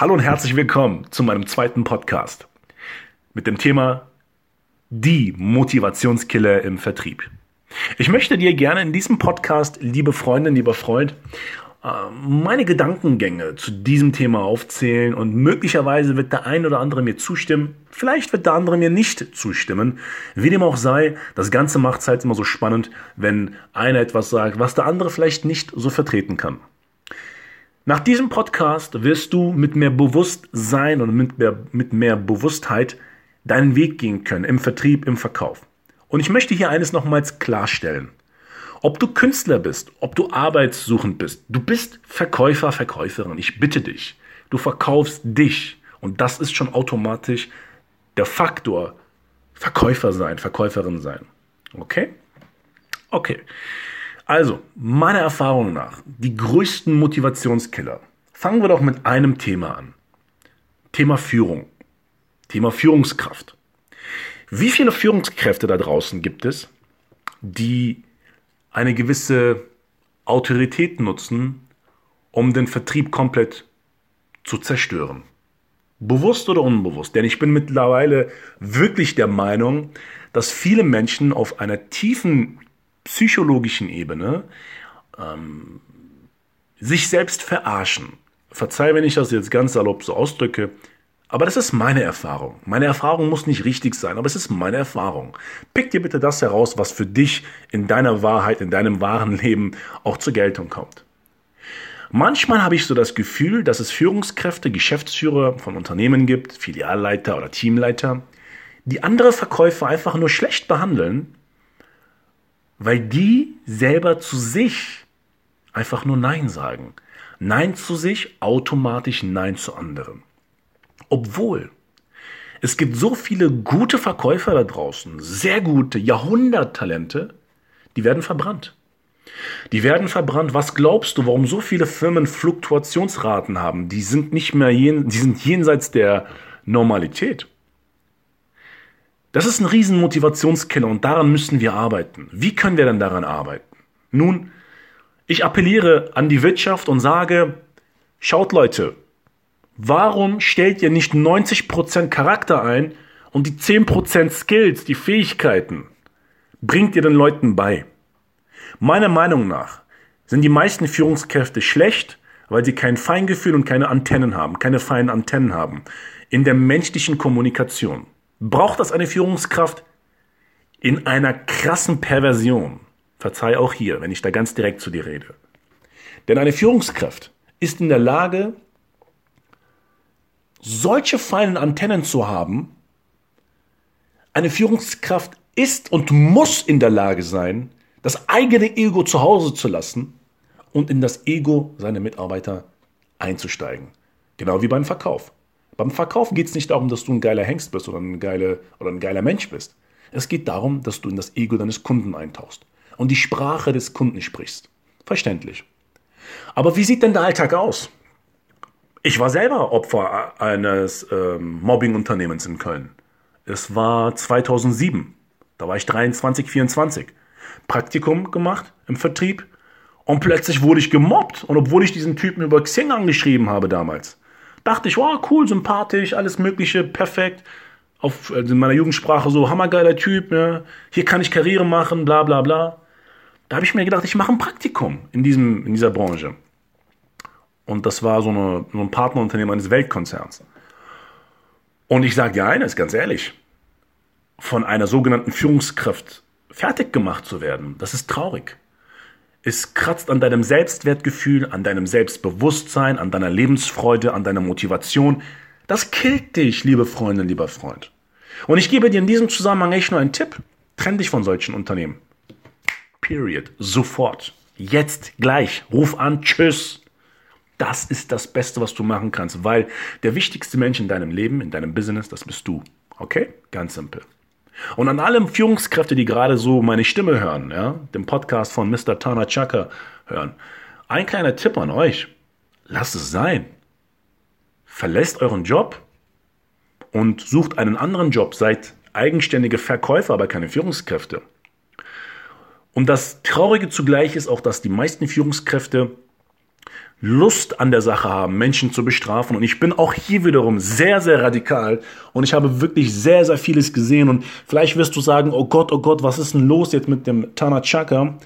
Hallo und herzlich willkommen zu meinem zweiten Podcast mit dem Thema die Motivationskiller im Vertrieb. Ich möchte dir gerne in diesem Podcast, liebe Freundin, lieber Freund, äh, meine Gedankengänge zu diesem Thema aufzählen und möglicherweise wird der ein oder andere mir zustimmen, vielleicht wird der andere mir nicht zustimmen. Wie dem auch sei, das Ganze macht es halt immer so spannend, wenn einer etwas sagt, was der andere vielleicht nicht so vertreten kann. Nach diesem Podcast wirst du mit mehr Bewusstsein und mit mehr, mit mehr Bewusstheit deinen Weg gehen können im Vertrieb, im Verkauf. Und ich möchte hier eines nochmals klarstellen. Ob du Künstler bist, ob du arbeitssuchend bist, du bist Verkäufer, Verkäuferin. Ich bitte dich. Du verkaufst dich. Und das ist schon automatisch der Faktor Verkäufer sein, Verkäuferin sein. Okay? Okay. Also, meiner Erfahrung nach, die größten Motivationskiller. Fangen wir doch mit einem Thema an. Thema Führung. Thema Führungskraft. Wie viele Führungskräfte da draußen gibt es, die eine gewisse Autorität nutzen, um den Vertrieb komplett zu zerstören? Bewusst oder unbewusst? Denn ich bin mittlerweile wirklich der Meinung, dass viele Menschen auf einer tiefen psychologischen Ebene ähm, sich selbst verarschen. Verzeih, wenn ich das jetzt ganz salopp so ausdrücke, aber das ist meine Erfahrung. Meine Erfahrung muss nicht richtig sein, aber es ist meine Erfahrung. Pick dir bitte das heraus, was für dich in deiner Wahrheit, in deinem wahren Leben auch zur Geltung kommt. Manchmal habe ich so das Gefühl, dass es Führungskräfte, Geschäftsführer von Unternehmen gibt, Filialleiter oder Teamleiter, die andere Verkäufer einfach nur schlecht behandeln, weil die selber zu sich einfach nur Nein sagen. Nein zu sich, automatisch Nein zu anderen. Obwohl es gibt so viele gute Verkäufer da draußen, sehr gute Jahrhunderttalente, die werden verbrannt. Die werden verbrannt. Was glaubst du, warum so viele Firmen Fluktuationsraten haben? Die sind nicht mehr jen, die sind jenseits der Normalität. Das ist ein riesen Motivationskiller und daran müssen wir arbeiten. Wie können wir denn daran arbeiten? Nun, ich appelliere an die Wirtschaft und sage, schaut Leute, warum stellt ihr nicht 90% Charakter ein und die 10% Skills, die Fähigkeiten, bringt ihr den Leuten bei? Meiner Meinung nach sind die meisten Führungskräfte schlecht, weil sie kein Feingefühl und keine Antennen haben, keine feinen Antennen haben in der menschlichen Kommunikation braucht das eine Führungskraft in einer krassen Perversion. Verzeih auch hier, wenn ich da ganz direkt zu dir rede. Denn eine Führungskraft ist in der Lage, solche feinen Antennen zu haben. Eine Führungskraft ist und muss in der Lage sein, das eigene Ego zu Hause zu lassen und in das Ego seiner Mitarbeiter einzusteigen. Genau wie beim Verkauf. Beim Verkauf geht es nicht darum, dass du ein geiler Hengst bist oder ein, geile, oder ein geiler Mensch bist. Es geht darum, dass du in das Ego deines Kunden eintauchst und die Sprache des Kunden sprichst. Verständlich. Aber wie sieht denn der Alltag aus? Ich war selber Opfer eines ähm, Mobbing-Unternehmens in Köln. Es war 2007. Da war ich 23, 24. Praktikum gemacht im Vertrieb und plötzlich wurde ich gemobbt. Und obwohl ich diesen Typen über Xing angeschrieben habe damals, dachte ich, wow, cool, sympathisch, alles Mögliche, perfekt. Auf also in meiner Jugendsprache so, hammergeiler Typ, ja. hier kann ich Karriere machen, bla bla bla. Da habe ich mir gedacht, ich mache ein Praktikum in, diesem, in dieser Branche. Und das war so, eine, so ein Partnerunternehmen eines Weltkonzerns. Und ich sage dir eines, ganz ehrlich, von einer sogenannten Führungskraft fertig gemacht zu werden, das ist traurig. Es kratzt an deinem Selbstwertgefühl, an deinem Selbstbewusstsein, an deiner Lebensfreude, an deiner Motivation. Das killt dich, liebe Freundin, lieber Freund. Und ich gebe dir in diesem Zusammenhang echt nur einen Tipp. Trenn dich von solchen Unternehmen. Period. Sofort. Jetzt, gleich. Ruf an, tschüss. Das ist das Beste, was du machen kannst, weil der wichtigste Mensch in deinem Leben, in deinem Business, das bist du. Okay? Ganz simpel. Und an alle Führungskräfte, die gerade so meine Stimme hören, ja, den Podcast von Mr. Tana Chaka hören, ein kleiner Tipp an euch. Lasst es sein. Verlässt euren Job und sucht einen anderen Job. Seid eigenständige Verkäufer, aber keine Führungskräfte. Und das Traurige zugleich ist auch, dass die meisten Führungskräfte Lust an der Sache haben, Menschen zu bestrafen. Und ich bin auch hier wiederum sehr, sehr radikal. Und ich habe wirklich sehr, sehr vieles gesehen. Und vielleicht wirst du sagen, oh Gott, oh Gott, was ist denn los jetzt mit dem Tana Chaka?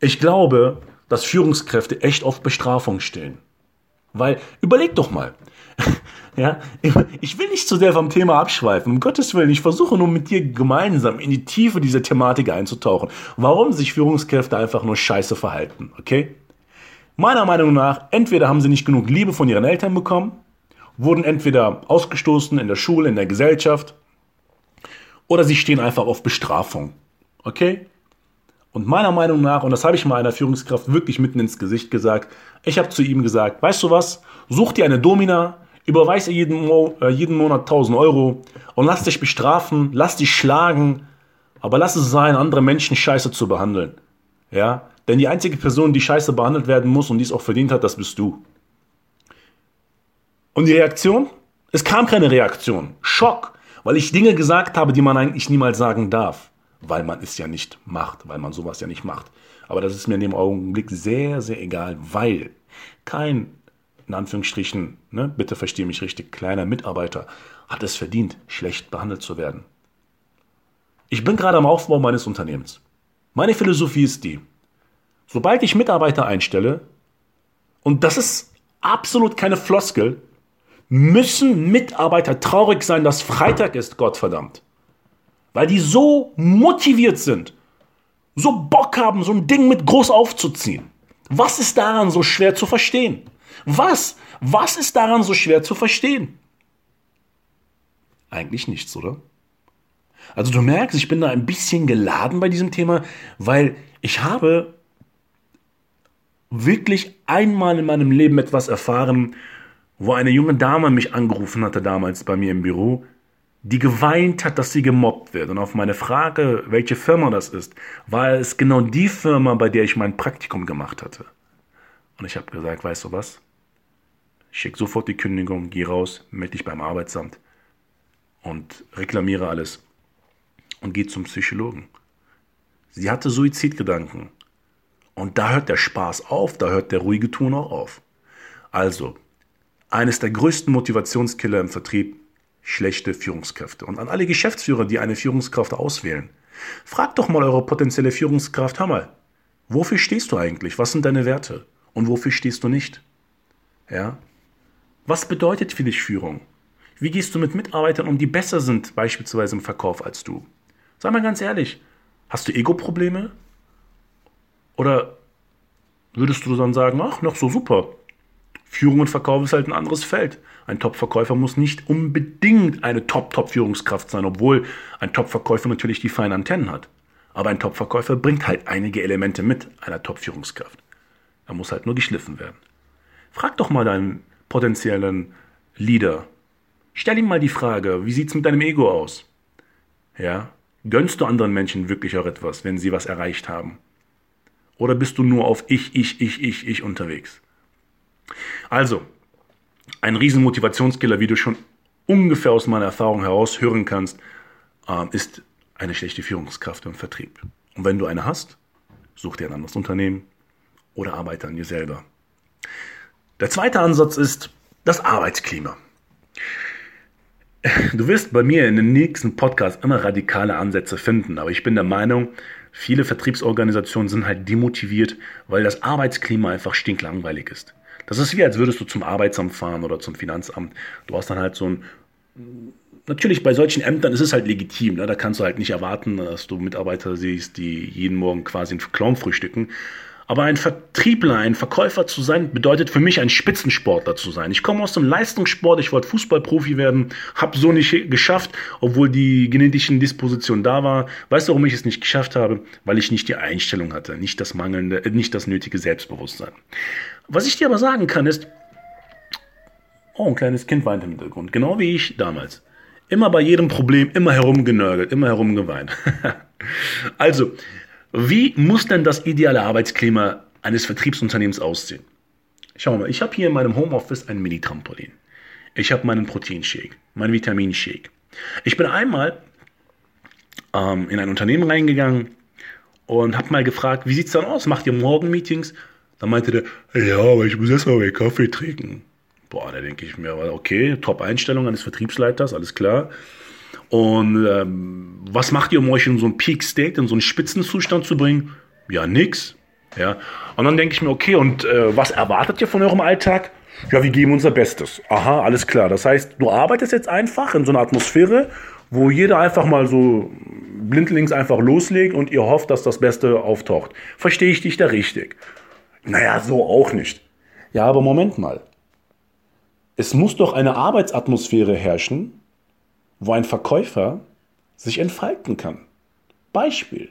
Ich glaube, dass Führungskräfte echt auf Bestrafung stehen. Weil, überleg doch mal. ja, ich will nicht zu sehr vom Thema abschweifen, um Gottes Willen. Ich versuche nur mit dir gemeinsam in die Tiefe dieser Thematik einzutauchen. Warum sich Führungskräfte einfach nur scheiße verhalten, okay? Meiner Meinung nach, entweder haben sie nicht genug Liebe von ihren Eltern bekommen, wurden entweder ausgestoßen in der Schule, in der Gesellschaft, oder sie stehen einfach auf Bestrafung, okay? Und meiner Meinung nach, und das habe ich mal einer Führungskraft wirklich mitten ins Gesicht gesagt, ich habe zu ihm gesagt, weißt du was, such dir eine Domina, überweis ihr jeden, Mo äh, jeden Monat 1000 Euro und lass dich bestrafen, lass dich schlagen, aber lass es sein, andere Menschen scheiße zu behandeln. Ja, denn die einzige Person, die scheiße behandelt werden muss und die es auch verdient hat, das bist du. Und die Reaktion? Es kam keine Reaktion. Schock, weil ich Dinge gesagt habe, die man eigentlich niemals sagen darf weil man es ja nicht macht, weil man sowas ja nicht macht. Aber das ist mir in dem Augenblick sehr, sehr egal, weil kein, in Anführungsstrichen, ne, bitte verstehe mich richtig, kleiner Mitarbeiter hat es verdient, schlecht behandelt zu werden. Ich bin gerade am Aufbau meines Unternehmens. Meine Philosophie ist die, sobald ich Mitarbeiter einstelle, und das ist absolut keine Floskel, müssen Mitarbeiter traurig sein, dass Freitag ist, Gottverdammt. Weil die so motiviert sind, so Bock haben, so ein Ding mit groß aufzuziehen. Was ist daran so schwer zu verstehen? Was? Was ist daran so schwer zu verstehen? Eigentlich nichts, oder? Also du merkst, ich bin da ein bisschen geladen bei diesem Thema, weil ich habe wirklich einmal in meinem Leben etwas erfahren, wo eine junge Dame mich angerufen hatte damals bei mir im Büro die geweint hat, dass sie gemobbt wird. Und auf meine Frage, welche Firma das ist, war es genau die Firma, bei der ich mein Praktikum gemacht hatte. Und ich habe gesagt, weißt du was? Schick sofort die Kündigung, geh raus, melde dich beim Arbeitsamt und reklamiere alles und geh zum Psychologen. Sie hatte Suizidgedanken. Und da hört der Spaß auf, da hört der ruhige Ton auch auf. Also, eines der größten Motivationskiller im Vertrieb schlechte Führungskräfte. Und an alle Geschäftsführer, die eine Führungskraft auswählen, fragt doch mal eure potenzielle Führungskraft, hör mal, wofür stehst du eigentlich? Was sind deine Werte? Und wofür stehst du nicht? Ja? Was bedeutet für dich Führung? Wie gehst du mit Mitarbeitern um, die besser sind, beispielsweise im Verkauf als du? Sei mal ganz ehrlich, hast du Ego-Probleme? Oder würdest du dann sagen, ach, noch so super, Führung und Verkauf ist halt ein anderes Feld. Ein Top-Verkäufer muss nicht unbedingt eine Top-Top-Führungskraft sein, obwohl ein Top-Verkäufer natürlich die feinen Antennen hat. Aber ein Top-Verkäufer bringt halt einige Elemente mit einer Top-Führungskraft. Er muss halt nur geschliffen werden. Frag doch mal deinen potenziellen Leader. Stell ihm mal die Frage, wie sieht's mit deinem Ego aus? Ja? Gönnst du anderen Menschen wirklich auch etwas, wenn sie was erreicht haben? Oder bist du nur auf ich, ich, ich, ich, ich unterwegs? Also, ein riesen Motivationskiller, wie du schon ungefähr aus meiner Erfahrung heraus hören kannst, ähm, ist eine schlechte Führungskraft im Vertrieb. Und wenn du eine hast, such dir ein anderes Unternehmen oder arbeite an dir selber. Der zweite Ansatz ist das Arbeitsklima. Du wirst bei mir in den nächsten Podcasts immer radikale Ansätze finden, aber ich bin der Meinung, viele Vertriebsorganisationen sind halt demotiviert, weil das Arbeitsklima einfach stinklangweilig ist. Das ist wie, als würdest du zum Arbeitsamt fahren oder zum Finanzamt. Du hast dann halt so ein. Natürlich, bei solchen Ämtern ist es halt legitim. Ne? Da kannst du halt nicht erwarten, dass du Mitarbeiter siehst, die jeden Morgen quasi einen Clown frühstücken. Aber ein Vertriebler, ein Verkäufer zu sein, bedeutet für mich ein Spitzensportler zu sein. Ich komme aus dem Leistungssport, ich wollte Fußballprofi werden, habe so nicht geschafft, obwohl die genetischen Disposition da war. Weißt du, warum ich es nicht geschafft habe? Weil ich nicht die Einstellung hatte, nicht das mangelnde, nicht das nötige Selbstbewusstsein. Was ich dir aber sagen kann ist, oh, ein kleines Kind weint im Hintergrund, genau wie ich damals. Immer bei jedem Problem, immer herumgenörgelt, immer herumgeweint. also, wie muss denn das ideale Arbeitsklima eines Vertriebsunternehmens aussehen? Schau mal, ich habe hier in meinem Homeoffice ein Mini-Trampolin. Ich habe meinen Proteinshake, meinen Vitaminshake. Ich bin einmal ähm, in ein Unternehmen reingegangen und habe mal gefragt, wie sieht es dann aus? Macht ihr morgen Meetings? Dann meinte der, ja, aber ich muss erstmal meinen Kaffee trinken. Boah, da denke ich mir, okay, Top-Einstellung eines Vertriebsleiters, alles klar. Und ähm, was macht ihr, um euch in so einen Peak State, in so einen Spitzenzustand zu bringen? Ja, nix. Ja. Und dann denke ich mir, okay, und äh, was erwartet ihr von eurem Alltag? Ja, wir geben unser Bestes. Aha, alles klar. Das heißt, du arbeitest jetzt einfach in so einer Atmosphäre, wo jeder einfach mal so blindlings einfach loslegt und ihr hofft, dass das Beste auftaucht. Verstehe ich dich da richtig? Naja, so auch nicht. Ja, aber Moment mal. Es muss doch eine Arbeitsatmosphäre herrschen, wo ein Verkäufer sich entfalten kann. Beispiel.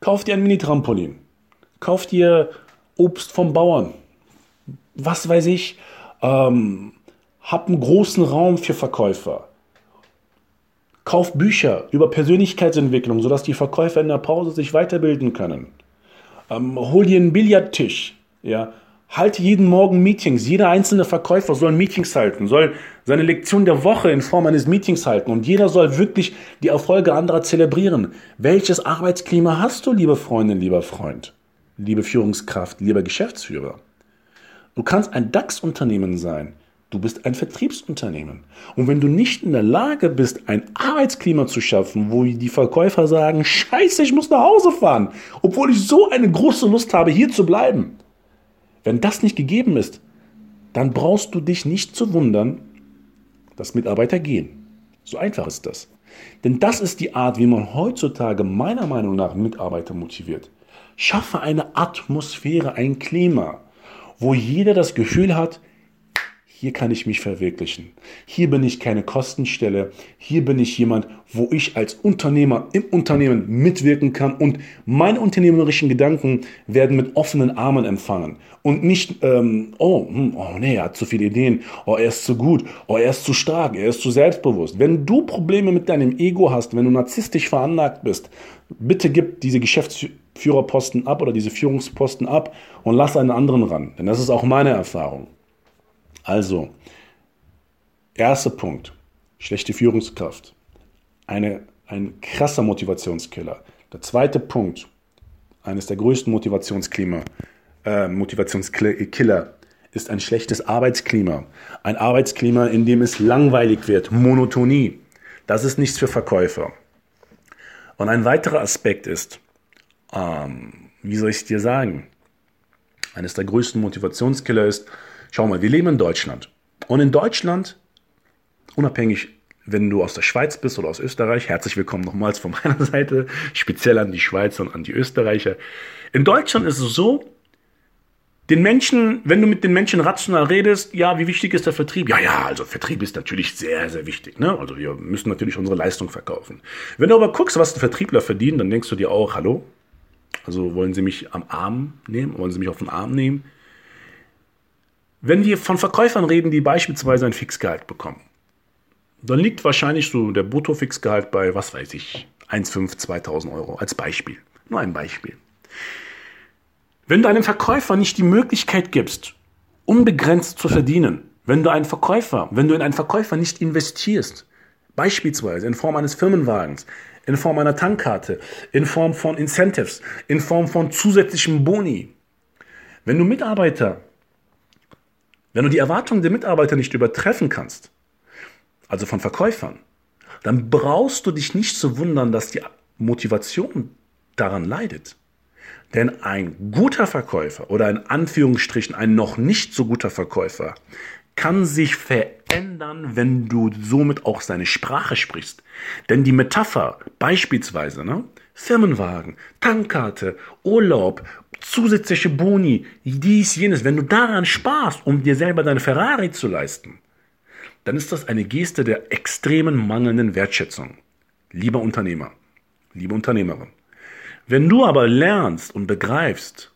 Kauf dir ein Mini-Trampolin. Kauf dir Obst vom Bauern. Was weiß ich. Ähm, hab einen großen Raum für Verkäufer. Kauf Bücher über Persönlichkeitsentwicklung, sodass die Verkäufer in der Pause sich weiterbilden können. Ähm, hol dir einen Billardtisch. Ja, halte jeden Morgen Meetings. Jeder einzelne Verkäufer soll Meetings halten, soll seine Lektion der Woche in Form eines Meetings halten und jeder soll wirklich die Erfolge anderer zelebrieren. Welches Arbeitsklima hast du, liebe Freundin, lieber Freund, liebe Führungskraft, lieber Geschäftsführer? Du kannst ein DAX-Unternehmen sein. Du bist ein Vertriebsunternehmen. Und wenn du nicht in der Lage bist, ein Arbeitsklima zu schaffen, wo die Verkäufer sagen, scheiße, ich muss nach Hause fahren, obwohl ich so eine große Lust habe, hier zu bleiben, wenn das nicht gegeben ist, dann brauchst du dich nicht zu wundern, dass Mitarbeiter gehen. So einfach ist das. Denn das ist die Art, wie man heutzutage meiner Meinung nach Mitarbeiter motiviert. Schaffe eine Atmosphäre, ein Klima, wo jeder das Gefühl hat, hier kann ich mich verwirklichen. Hier bin ich keine Kostenstelle. Hier bin ich jemand, wo ich als Unternehmer im Unternehmen mitwirken kann und meine unternehmerischen Gedanken werden mit offenen Armen empfangen. Und nicht, ähm, oh, hm, oh nee, er hat zu viele Ideen, oh, er ist zu gut, oh, er ist zu stark, er ist zu selbstbewusst. Wenn du Probleme mit deinem Ego hast, wenn du narzisstisch veranlagt bist, bitte gib diese Geschäftsführerposten ab oder diese Führungsposten ab und lass einen anderen ran. Denn das ist auch meine Erfahrung. Also, erster Punkt, schlechte Führungskraft. Eine, ein krasser Motivationskiller. Der zweite Punkt, eines der größten Motivationsklima, äh, Motivationskiller, ist ein schlechtes Arbeitsklima. Ein Arbeitsklima, in dem es langweilig wird, Monotonie. Das ist nichts für Verkäufer. Und ein weiterer Aspekt ist, ähm, wie soll ich es dir sagen? Eines der größten Motivationskiller ist, Schau mal, wir leben in Deutschland. Und in Deutschland, unabhängig, wenn du aus der Schweiz bist oder aus Österreich, herzlich willkommen nochmals von meiner Seite, speziell an die Schweizer und an die Österreicher. In Deutschland ist es so, den Menschen, wenn du mit den Menschen rational redest, ja, wie wichtig ist der Vertrieb? Ja, ja, also Vertrieb ist natürlich sehr, sehr wichtig. Ne? Also wir müssen natürlich unsere Leistung verkaufen. Wenn du aber guckst, was ein Vertriebler verdient, dann denkst du dir auch, hallo? Also wollen sie mich am Arm nehmen? Wollen sie mich auf den Arm nehmen? Wenn wir von Verkäufern reden, die beispielsweise ein Fixgehalt bekommen, dann liegt wahrscheinlich so der Bruttofixgehalt bei, was weiß ich, 1,5, 2000 Euro als Beispiel. Nur ein Beispiel. Wenn du einem Verkäufer nicht die Möglichkeit gibst, unbegrenzt zu verdienen, wenn du einen Verkäufer, wenn du in einen Verkäufer nicht investierst, beispielsweise in Form eines Firmenwagens, in Form einer Tankkarte, in Form von Incentives, in Form von zusätzlichen Boni, wenn du Mitarbeiter wenn du die Erwartungen der Mitarbeiter nicht übertreffen kannst, also von Verkäufern, dann brauchst du dich nicht zu wundern, dass die Motivation daran leidet. Denn ein guter Verkäufer oder in Anführungsstrichen ein noch nicht so guter Verkäufer kann sich verändern, wenn du somit auch seine Sprache sprichst. Denn die Metapher beispielsweise, ne, Firmenwagen, Tankkarte, Urlaub, zusätzliche Boni, dies, jenes, wenn du daran sparst, um dir selber deine Ferrari zu leisten, dann ist das eine Geste der extremen mangelnden Wertschätzung. Lieber Unternehmer, liebe Unternehmerin. Wenn du aber lernst und begreifst,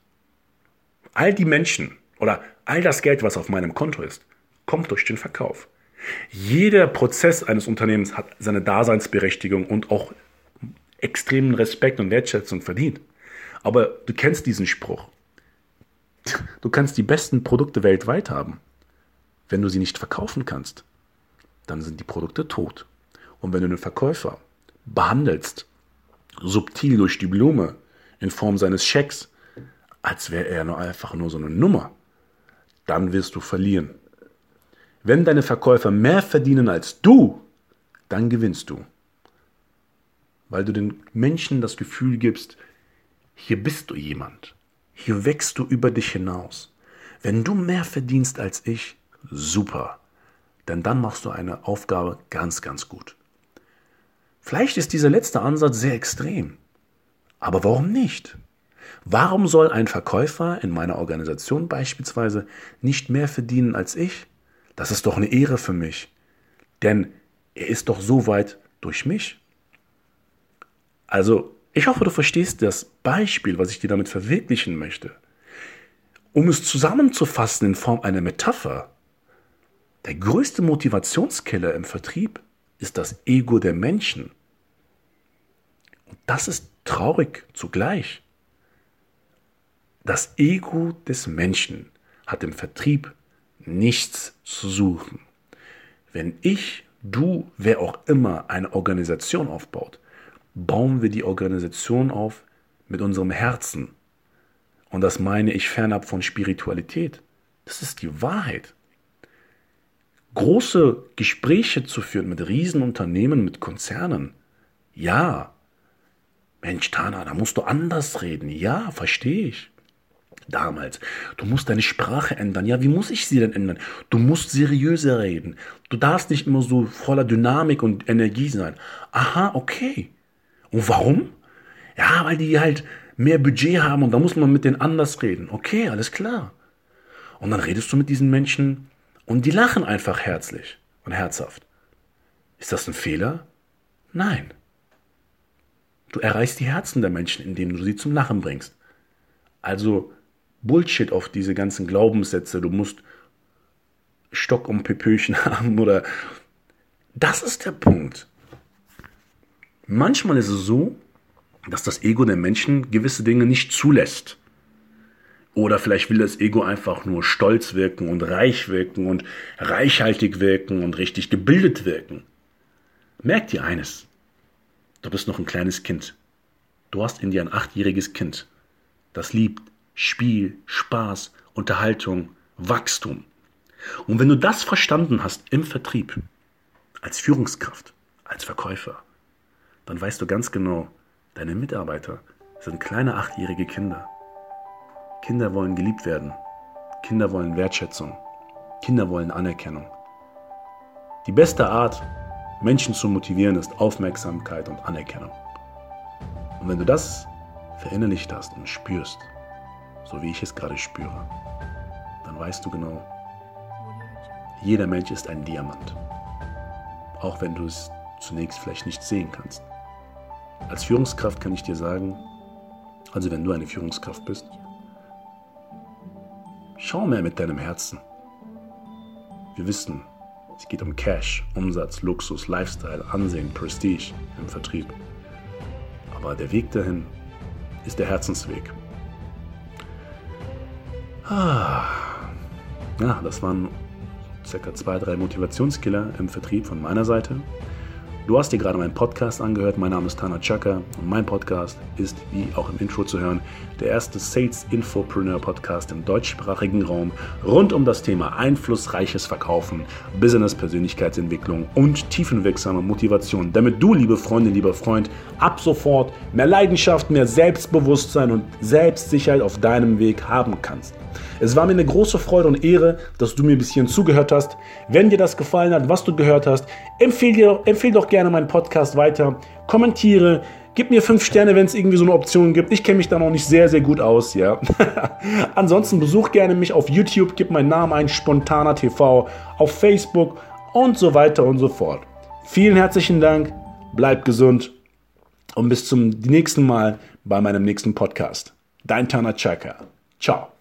all die Menschen oder all das Geld, was auf meinem Konto ist, kommt durch den Verkauf. Jeder Prozess eines Unternehmens hat seine Daseinsberechtigung und auch extremen Respekt und Wertschätzung verdient. Aber du kennst diesen Spruch. Du kannst die besten Produkte weltweit haben. Wenn du sie nicht verkaufen kannst, dann sind die Produkte tot. Und wenn du den Verkäufer behandelst, subtil durch die Blume, in Form seines Schecks, als wäre er nur einfach nur so eine Nummer, dann wirst du verlieren. Wenn deine Verkäufer mehr verdienen als du, dann gewinnst du. Weil du den Menschen das Gefühl gibst, hier bist du jemand. Hier wächst du über dich hinaus. Wenn du mehr verdienst als ich, super. Denn dann machst du eine Aufgabe ganz, ganz gut. Vielleicht ist dieser letzte Ansatz sehr extrem. Aber warum nicht? Warum soll ein Verkäufer in meiner Organisation beispielsweise nicht mehr verdienen als ich? Das ist doch eine Ehre für mich. Denn er ist doch so weit durch mich. Also, ich hoffe, du verstehst das Beispiel, was ich dir damit verwirklichen möchte. Um es zusammenzufassen in Form einer Metapher, der größte Motivationskiller im Vertrieb ist das Ego der Menschen. Und das ist traurig zugleich. Das Ego des Menschen hat im Vertrieb nichts zu suchen. Wenn ich, du, wer auch immer eine Organisation aufbaut, bauen wir die Organisation auf mit unserem Herzen. Und das meine ich fernab von Spiritualität. Das ist die Wahrheit große Gespräche zu führen mit Riesenunternehmen, mit Konzernen. Ja. Mensch, Tana, da musst du anders reden. Ja, verstehe ich. Damals. Du musst deine Sprache ändern. Ja, wie muss ich sie denn ändern? Du musst seriöser reden. Du darfst nicht immer so voller Dynamik und Energie sein. Aha, okay. Und warum? Ja, weil die halt mehr Budget haben und da muss man mit denen anders reden. Okay, alles klar. Und dann redest du mit diesen Menschen und die lachen einfach herzlich und herzhaft. Ist das ein Fehler? Nein. Du erreichst die Herzen der Menschen, indem du sie zum Lachen bringst. Also Bullshit auf diese ganzen Glaubenssätze, du musst Stock um Pepöchen haben oder... Das ist der Punkt. Manchmal ist es so, dass das Ego der Menschen gewisse Dinge nicht zulässt. Oder vielleicht will das Ego einfach nur stolz wirken und reich wirken und reichhaltig wirken und richtig gebildet wirken. Merk dir eines. Du bist noch ein kleines Kind. Du hast in dir ein achtjähriges Kind. Das liebt Spiel, Spaß, Unterhaltung, Wachstum. Und wenn du das verstanden hast im Vertrieb, als Führungskraft, als Verkäufer, dann weißt du ganz genau, deine Mitarbeiter sind kleine achtjährige Kinder. Kinder wollen geliebt werden. Kinder wollen Wertschätzung. Kinder wollen Anerkennung. Die beste Art, Menschen zu motivieren, ist Aufmerksamkeit und Anerkennung. Und wenn du das verinnerlicht hast und spürst, so wie ich es gerade spüre, dann weißt du genau, jeder Mensch ist ein Diamant. Auch wenn du es zunächst vielleicht nicht sehen kannst. Als Führungskraft kann ich dir sagen, also wenn du eine Führungskraft bist, Schau mehr mit deinem Herzen. Wir wissen, es geht um Cash, Umsatz, Luxus, Lifestyle, Ansehen, Prestige im Vertrieb. Aber der Weg dahin ist der Herzensweg. Ah. Ja, das waren circa zwei, drei Motivationskiller im Vertrieb von meiner Seite. Du hast dir gerade meinen Podcast angehört. Mein Name ist Tana Chaka und mein Podcast ist, wie auch im Intro zu hören, der erste Sales Infopreneur Podcast im deutschsprachigen Raum rund um das Thema einflussreiches Verkaufen, Business Persönlichkeitsentwicklung und tiefenwirksame Motivation, damit du, liebe Freundin, lieber Freund, ab sofort mehr Leidenschaft, mehr Selbstbewusstsein und Selbstsicherheit auf deinem Weg haben kannst. Es war mir eine große Freude und Ehre, dass du mir bis hierhin zugehört hast. Wenn dir das gefallen hat, was du gehört hast, empfehle, empfehle doch gerne meinen Podcast weiter, kommentiere, Gib mir fünf Sterne, wenn es irgendwie so eine Option gibt. Ich kenne mich da noch nicht sehr, sehr gut aus, ja. Ansonsten besuch gerne mich auf YouTube, gib meinen Namen ein, Spontaner TV, auf Facebook und so weiter und so fort. Vielen herzlichen Dank, bleibt gesund und bis zum nächsten Mal bei meinem nächsten Podcast. Dein Tana Chaka. Ciao.